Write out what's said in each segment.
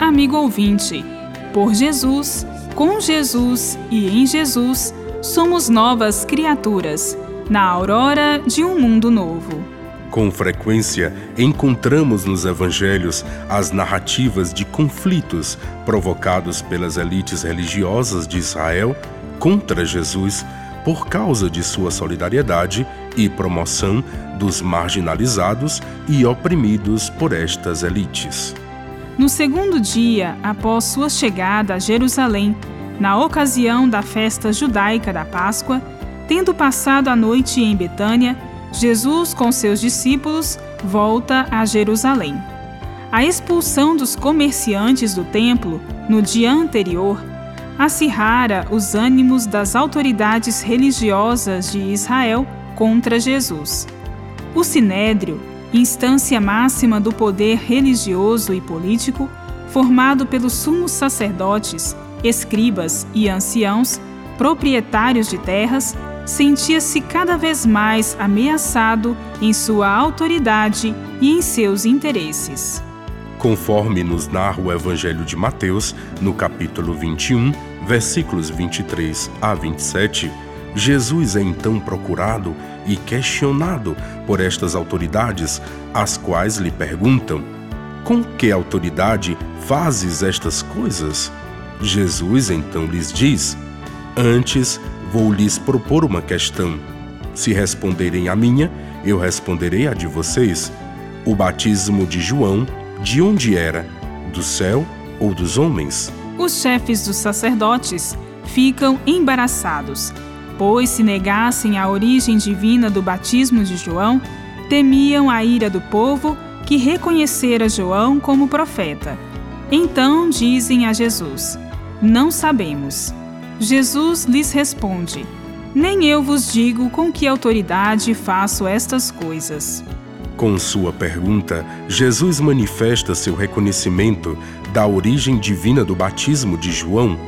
amigo ouvinte. Por Jesus, com Jesus e em Jesus, somos novas criaturas, na aurora de um mundo novo. Com frequência, encontramos nos evangelhos as narrativas de conflitos provocados pelas elites religiosas de Israel contra Jesus por causa de sua solidariedade e promoção dos marginalizados e oprimidos por estas elites. No segundo dia após sua chegada a Jerusalém, na ocasião da festa judaica da Páscoa, tendo passado a noite em Betânia, Jesus com seus discípulos volta a Jerusalém. A expulsão dos comerciantes do templo no dia anterior acirrara os ânimos das autoridades religiosas de Israel contra Jesus. O Sinédrio, instância máxima do poder religioso e político, formado pelos sumos sacerdotes, escribas e anciãos, proprietários de terras, sentia-se cada vez mais ameaçado em sua autoridade e em seus interesses. Conforme nos narra o Evangelho de Mateus, no capítulo 21, versículos 23 a 27, Jesus é então procurado e questionado por estas autoridades, as quais lhe perguntam: Com que autoridade fazes estas coisas? Jesus então lhes diz: Antes vou lhes propor uma questão. Se responderem a minha, eu responderei a de vocês. O batismo de João, de onde era? Do céu ou dos homens? os chefes dos sacerdotes ficam embaraçados, pois se negassem a origem divina do batismo de João, temiam a ira do povo que reconhecera João como profeta. Então dizem a Jesus: Não sabemos. Jesus lhes responde: Nem eu vos digo com que autoridade faço estas coisas. Com sua pergunta, Jesus manifesta seu reconhecimento da origem divina do batismo de João,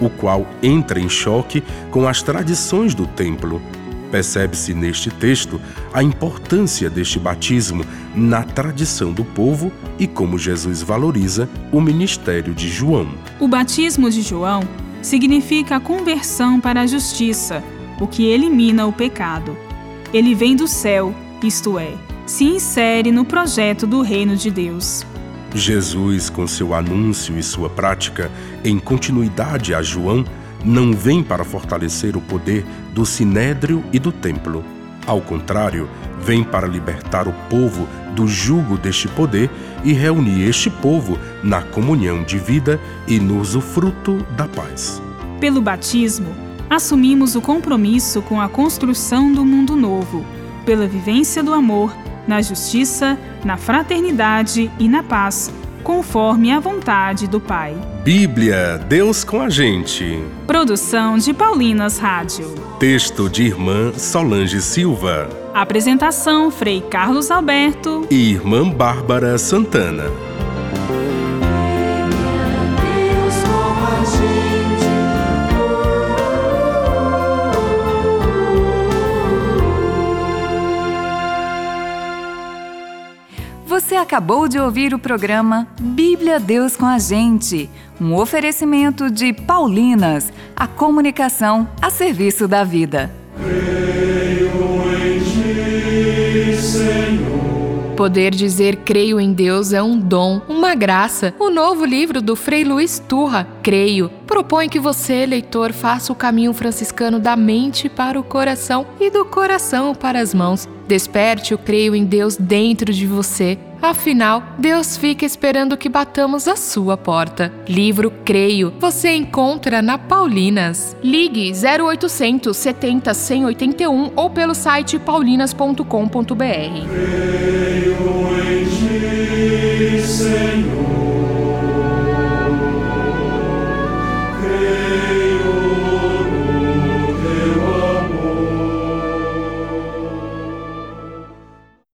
o qual entra em choque com as tradições do templo. Percebe-se neste texto a importância deste batismo na tradição do povo e como Jesus valoriza o ministério de João. O batismo de João significa a conversão para a justiça, o que elimina o pecado. Ele vem do céu, isto é, se insere no projeto do reino de Deus. Jesus, com seu anúncio e sua prática, em continuidade a João, não vem para fortalecer o poder do sinédrio e do templo. Ao contrário, vem para libertar o povo do jugo deste poder e reunir este povo na comunhão de vida e no usufruto da paz. Pelo batismo, assumimos o compromisso com a construção do mundo novo, pela vivência do amor na justiça, na fraternidade e na paz, conforme a vontade do Pai. Bíblia, Deus com a gente. Produção de Paulinas Rádio. Texto de irmã Solange Silva. Apresentação Frei Carlos Alberto e irmã Bárbara Santana. Acabou de ouvir o programa Bíblia Deus com a Gente, um oferecimento de Paulinas, a comunicação a serviço da vida. Creio em ti, Senhor. Poder dizer creio em Deus é um dom, uma graça. O novo livro do Frei Luiz Turra, Creio, propõe que você, leitor, faça o caminho franciscano da mente para o coração e do coração para as mãos. Desperte o creio em Deus dentro de você Afinal, Deus fica esperando que batamos a sua porta. Livro Creio, você encontra na Paulinas. Ligue 0800 70 181 ou pelo site paulinas.com.br. Creio em ti, Senhor.